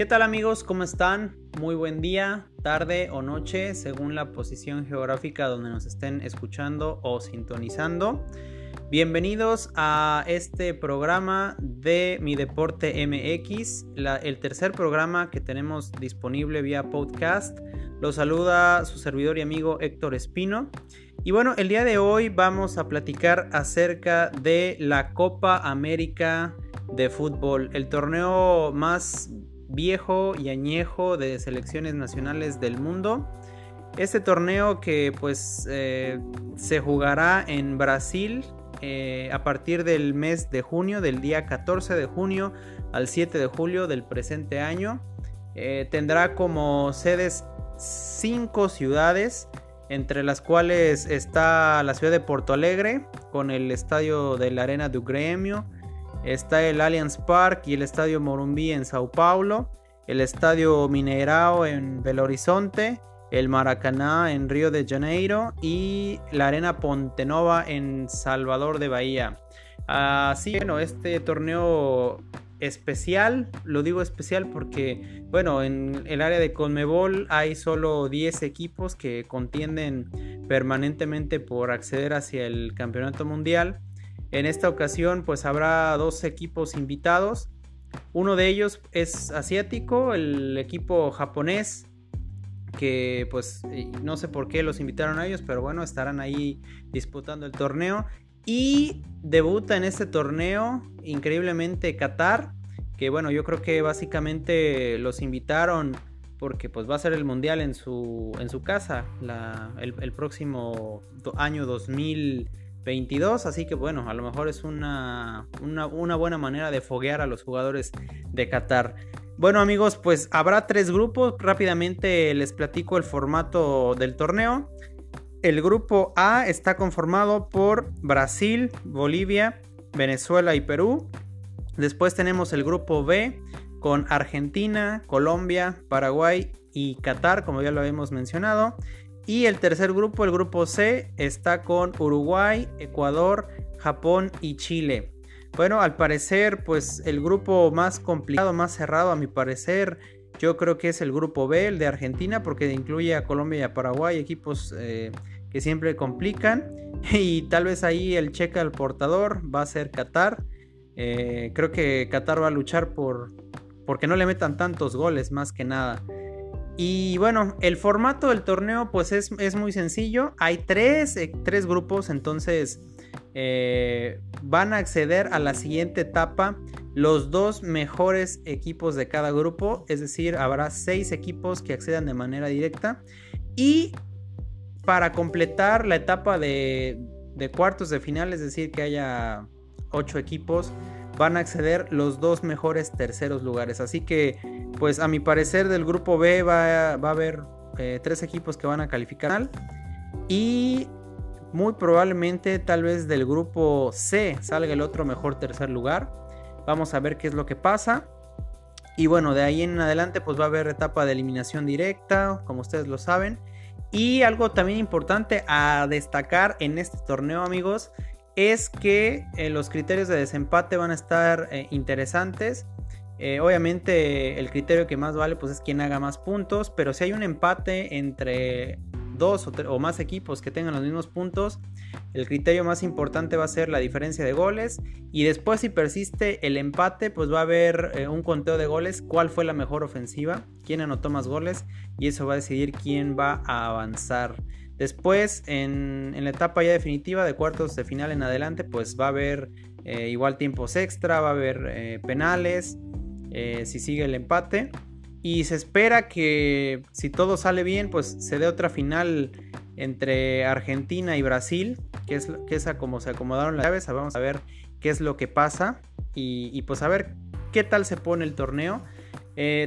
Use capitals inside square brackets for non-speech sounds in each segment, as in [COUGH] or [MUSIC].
¿Qué tal amigos? ¿Cómo están? Muy buen día, tarde o noche, según la posición geográfica donde nos estén escuchando o sintonizando. Bienvenidos a este programa de Mi Deporte MX, el tercer programa que tenemos disponible vía podcast. Lo saluda su servidor y amigo Héctor Espino. Y bueno, el día de hoy vamos a platicar acerca de la Copa América de fútbol, el torneo más viejo y añejo de selecciones nacionales del mundo. Este torneo que pues eh, se jugará en Brasil eh, a partir del mes de junio, del día 14 de junio al 7 de julio del presente año. Eh, tendrá como sedes cinco ciudades, entre las cuales está la ciudad de Porto Alegre, con el estadio de la Arena do Grêmio, Está el Allianz Park y el Estadio Morumbi en Sao Paulo, el Estadio Mineirao en Belo Horizonte, el Maracaná en Río de Janeiro y la Arena Pontenova en Salvador de Bahía. Así, bueno, este torneo especial, lo digo especial porque, bueno, en el área de Conmebol hay solo 10 equipos que contienden permanentemente por acceder hacia el campeonato mundial. En esta ocasión pues habrá dos equipos invitados. Uno de ellos es asiático, el equipo japonés, que pues no sé por qué los invitaron a ellos, pero bueno, estarán ahí disputando el torneo. Y debuta en este torneo increíblemente Qatar, que bueno, yo creo que básicamente los invitaron porque pues va a ser el mundial en su, en su casa el, el, próximo año 2000. 22, así que bueno, a lo mejor es una, una, buena manera de foguear a los jugadores de Qatar. Bueno amigos, pues habrá tres grupos, rápidamente les platico el formato del torneo. El grupo A está conformado por Brasil, Bolivia, Venezuela y Perú. Después tenemos el grupo B con Argentina, Colombia, Paraguay y Qatar, como ya lo habíamos mencionado. Y el tercer grupo, el grupo C, está con Uruguay, Ecuador, Japón y Chile. Bueno, al parecer, pues el grupo más complicado, más cerrado, a mi parecer, yo creo que es el grupo B, el de Argentina, porque incluye a Colombia y a Paraguay, equipos eh, que siempre complican. [LAUGHS] Y tal vez ahí el cheque al portador va a ser Qatar. Eh, creo que Qatar va a luchar por porque no le metan tantos goles, más que nada. Y bueno, el formato del torneo pues es, muy sencillo. Hay tres, eh, grupos, entonces eh, van a acceder a la siguiente etapa los dos mejores equipos de cada grupo. Es decir, habrá seis equipos que accedan de manera directa. Y para completar la etapa de, de cuartos de final, es decir, que haya ocho equipos, van a acceder los dos mejores terceros lugares. Así que, pues a mi parecer del grupo B va, a haber eh, tres equipos que van a calificar. Y muy probablemente tal vez del grupo C salga el otro mejor tercer lugar. Vamos a ver qué es lo que pasa. Y bueno, de ahí en adelante pues va a haber etapa de eliminación directa, como ustedes lo saben. Y algo también importante a destacar en este torneo amigos es que eh, los criterios de desempate van a estar eh, interesantes. Eh, obviamente el criterio que más vale pues es quien haga más puntos, pero si hay un empate entre dos o, más equipos que tengan los mismos puntos, el criterio más importante va a ser la diferencia de goles y después si persiste el empate pues va a haber un conteo de goles, cuál fue la mejor ofensiva, quién anotó más goles y eso va a decidir quién va a avanzar. Después, en, la etapa ya definitiva de cuartos de final en adelante, pues va a haber eh, igual tiempos extra, va a haber eh, penales, eh, si sigue el empate. Y se espera que si todo sale bien, pues se dé otra final entre Argentina y Brasil, que es, que como se acomodaron las llaves. Vamos a ver qué es lo que pasa y, y pues a ver qué tal se pone el torneo.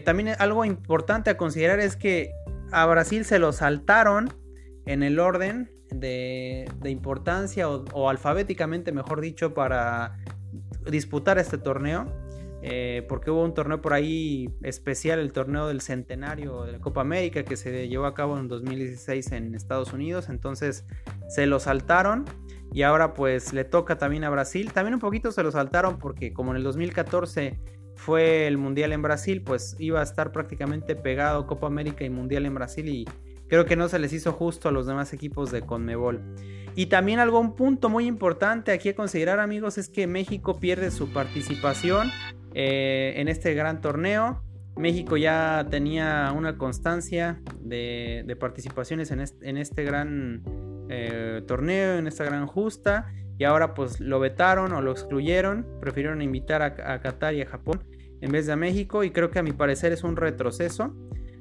también algo importante a considerar es que a Brasil se lo saltaron en el orden de, importancia o, alfabéticamente, mejor dicho, para disputar este torneo. Eh, porque hubo un torneo por ahí especial, el torneo del centenario de la Copa América que se llevó a cabo en 2016 en Estados Unidos, entonces se lo saltaron y ahora pues le toca también a Brasil, también un poquito se lo saltaron porque como en el 2014 fue el Mundial en Brasil, pues iba a estar prácticamente pegado Copa América y Mundial en Brasil y creo que no se les hizo justo a los demás equipos de Conmebol. Y también algún punto muy importante aquí a considerar amigos es que México pierde su participación eh, en este gran torneo. México ya tenía una constancia de, participaciones en este, gran eh, torneo, en esta gran justa. Y ahora pues lo vetaron o lo excluyeron. Prefirieron invitar a, Qatar y a Japón en vez de a México. Y creo que a mi parecer es un retroceso.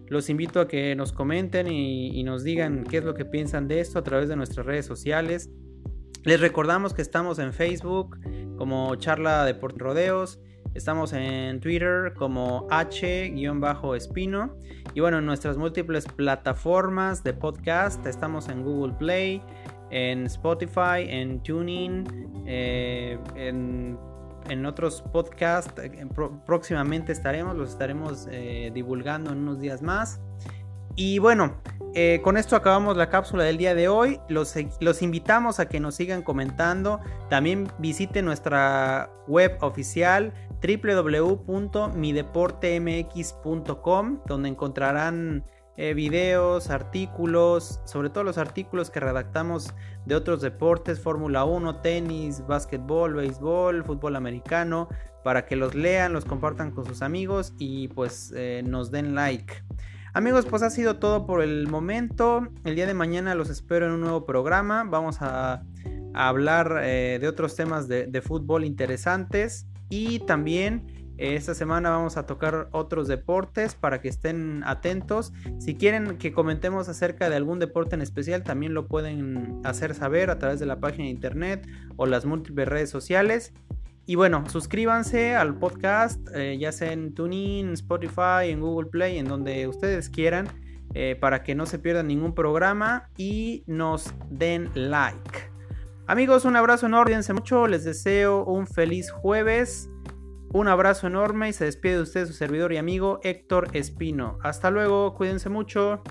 Los invito a que nos comenten y, nos digan qué es lo que piensan de esto a través de nuestras redes sociales. Les recordamos que estamos en Facebook como Charla de Rodeos Estamos en Twitter como H-Espino. Y bueno, en nuestras múltiples plataformas de podcast estamos en Google Play, en Spotify, en Tuning, eh, en, otros podcasts. próximamente estaremos, los estaremos eh, divulgando en unos días más. Y bueno, eh, con esto acabamos la cápsula del día de hoy. Los, los, invitamos a que nos sigan comentando. También visiten nuestra web oficial www.mideportemx.com donde encontrarán eh, videos, artículos, sobre todo los artículos que redactamos de otros deportes, Fórmula 1, tenis, básquetbol, béisbol, fútbol americano, para que los lean, los compartan con sus amigos y pues eh, nos den like. Amigos, pues ha sido todo por el momento. El día de mañana los espero en un nuevo programa. Vamos a, hablar eh, de otros temas de fútbol interesantes. Y también esta semana vamos a tocar otros deportes para que estén atentos. Si quieren que comentemos acerca de algún deporte en especial, también lo pueden hacer saber a través de la página de internet o las múltiples redes sociales. Y bueno, suscríbanse al podcast, eh, ya sea en TuneIn, Spotify, en Google Play, en donde ustedes quieran, eh, para que no se pierdan ningún programa y nos den like. Amigos, un abrazo enorme, cuídense mucho, les deseo un feliz jueves. Un abrazo enorme y se despide de usted su servidor y amigo Héctor Espino. Hasta luego, cuídense mucho.